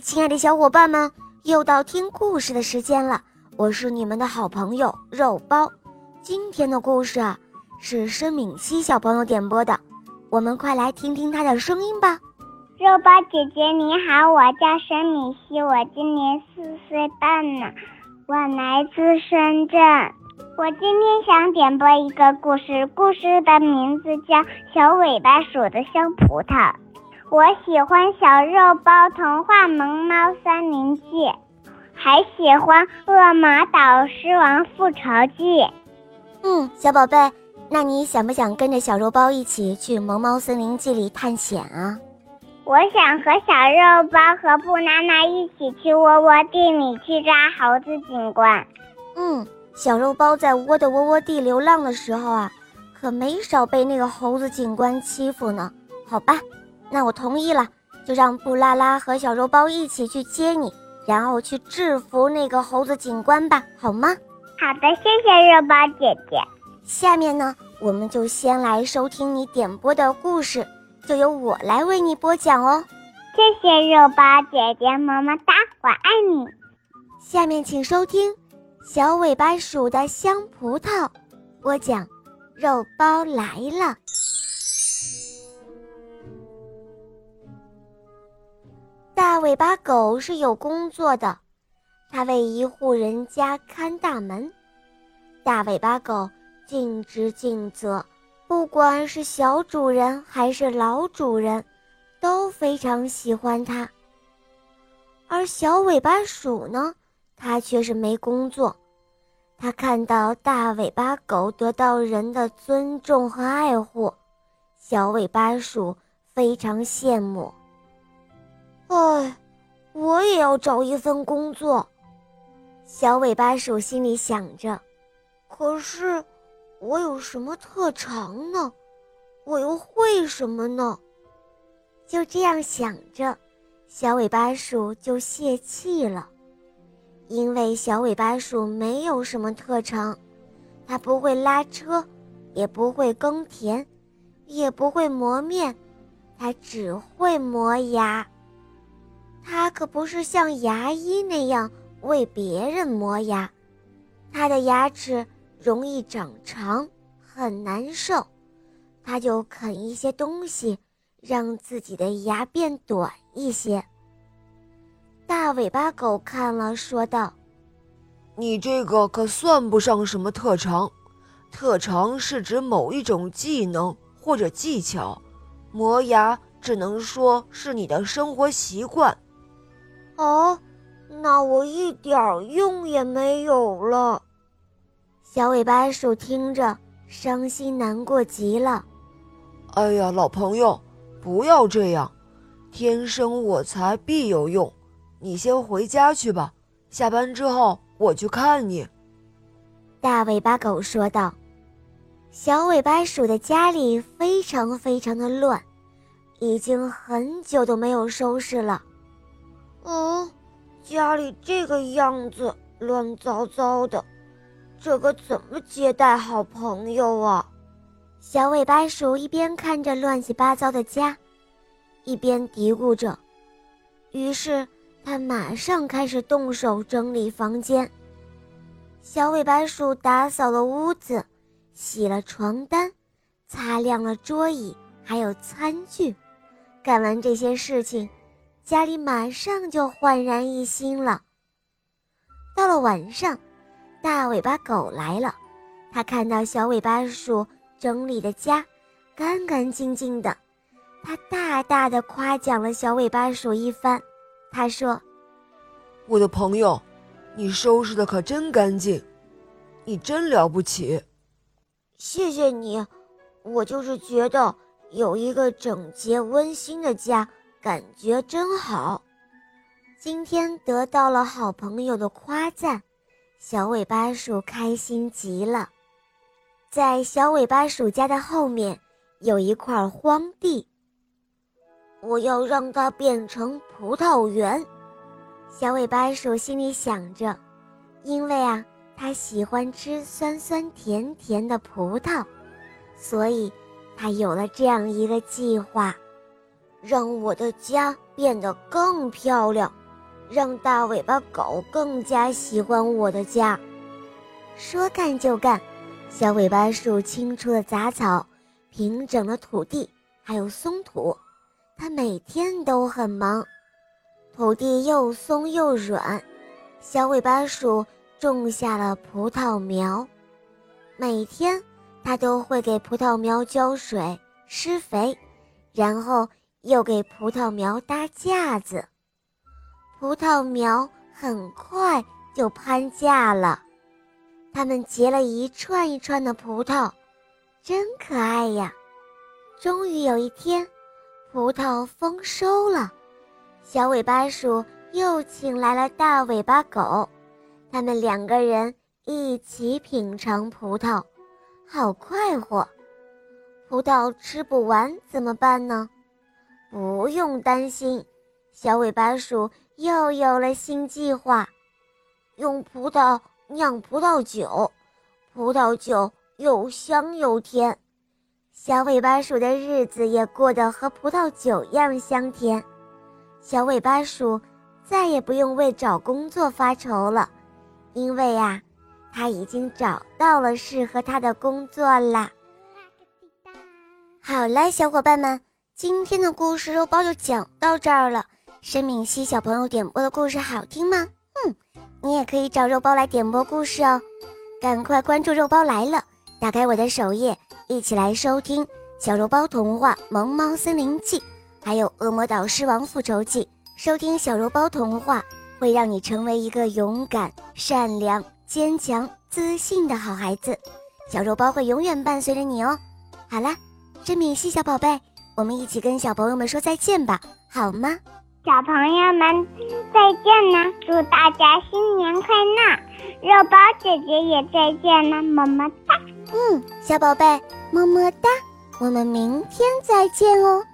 亲爱的小伙伴们，又到听故事的时间了。我是你们的好朋友肉包。今天的故事啊，是申敏熙小朋友点播的，我们快来听听他的声音吧。肉包姐姐你好，我叫申敏熙，我今年四岁半呢，我来自深圳。我今天想点播一个故事，故事的名字叫《小尾巴鼠的香葡萄》。我喜欢小肉包童话《萌猫森林记》，还喜欢《恶魔岛狮王复仇记》。嗯，小宝贝，那你想不想跟着小肉包一起去《萌猫森林记》里探险啊？我想和小肉包和布娜娜一起去窝窝地里去抓猴子警官。嗯，小肉包在窝的窝窝地流浪的时候啊，可没少被那个猴子警官欺负呢。好吧。那我同意了，就让布拉拉和小肉包一起去接你，然后去制服那个猴子警官吧，好吗？好的，谢谢肉包姐姐。下面呢，我们就先来收听你点播的故事，就由我来为你播讲哦。谢谢肉包姐姐，么么哒，我爱你。下面请收听《小尾巴鼠的香葡萄》，播讲，肉包来了。大尾巴狗是有工作的，它为一户人家看大门。大尾巴狗尽职尽责，不管是小主人还是老主人，都非常喜欢它。而小尾巴鼠呢，它却是没工作。它看到大尾巴狗得到人的尊重和爱护，小尾巴鼠非常羡慕。唉，我也要找一份工作。小尾巴鼠心里想着。可是，我有什么特长呢？我又会什么呢？就这样想着，小尾巴鼠就泄气了。因为小尾巴鼠没有什么特长，它不会拉车，也不会耕田，也不会磨面，它只会磨牙。它可不是像牙医那样为别人磨牙，它的牙齿容易长长，很难受，它就啃一些东西，让自己的牙变短一些。大尾巴狗看了，说道：“你这个可算不上什么特长，特长是指某一种技能或者技巧，磨牙只能说是你的生活习惯。”哦，那我一点用也没有了。小尾巴鼠听着，伤心难过极了。哎呀，老朋友，不要这样，天生我材必有用。你先回家去吧，下班之后我去看你。大尾巴狗说道。小尾巴鼠的家里非常非常的乱，已经很久都没有收拾了。哦，家里这个样子，乱糟糟的，这可怎么接待好朋友啊？小尾巴鼠一边看着乱七八糟的家，一边嘀咕着。于是他马上开始动手整理房间。小尾巴鼠打扫了屋子，洗了床单，擦亮了桌椅，还有餐具。干完这些事情。家里马上就焕然一新了。到了晚上，大尾巴狗来了，它看到小尾巴鼠整理的家干干净净的，它大大的夸奖了小尾巴鼠一番。他说：“我的朋友，你收拾的可真干净，你真了不起。”谢谢你，我就是觉得有一个整洁温馨的家。感觉真好，今天得到了好朋友的夸赞，小尾巴鼠开心极了。在小尾巴鼠家的后面有一块荒地，我要让它变成葡萄园。小尾巴鼠心里想着，因为啊，它喜欢吃酸酸甜甜的葡萄，所以它有了这样一个计划。让我的家变得更漂亮，让大尾巴狗更加喜欢我的家。说干就干，小尾巴树清除了杂草，平整了土地，还有松土。它每天都很忙，土地又松又软。小尾巴树种下了葡萄苗，每天它都会给葡萄苗浇水、施肥，然后又给葡萄苗搭架子。葡萄苗很快就攀架了，它们结了一串一串的葡萄，真可爱呀！终于有一天。葡萄丰收了，小尾巴鼠又请来了大尾巴狗，他们两个人一起品尝葡萄，好快活。葡萄吃不完怎么办呢？不用担心，小尾巴鼠又有了新计划，用葡萄酿葡萄酒，葡萄酒又香又甜。小尾巴鼠的日子也过得和葡萄酒一样香甜，小尾巴鼠再也不用为找工作发愁了，因为呀，它已经找到了适合它的工作啦。好了，小伙伴们，今天的故事肉包就讲到这儿了。申敏熙小朋友点播的故事好听吗？嗯，你也可以找肉包来点播故事哦，赶快关注肉包来了，打开我的首页。一起来收听《小肉包童话·萌猫森林记》，还有《恶魔岛狮王复仇记》。收听小肉包童话，会让你成为一个勇敢、善良、坚强、自信的好孩子。小肉包会永远伴随着你哦。好啦，申敏熙小宝贝，我们一起跟小朋友们说再见吧，好吗？小朋友们再见啦！祝大家新年快乐！肉包姐姐也再见了，么么哒。嗯，小宝贝。么么哒，我们明天再见哦。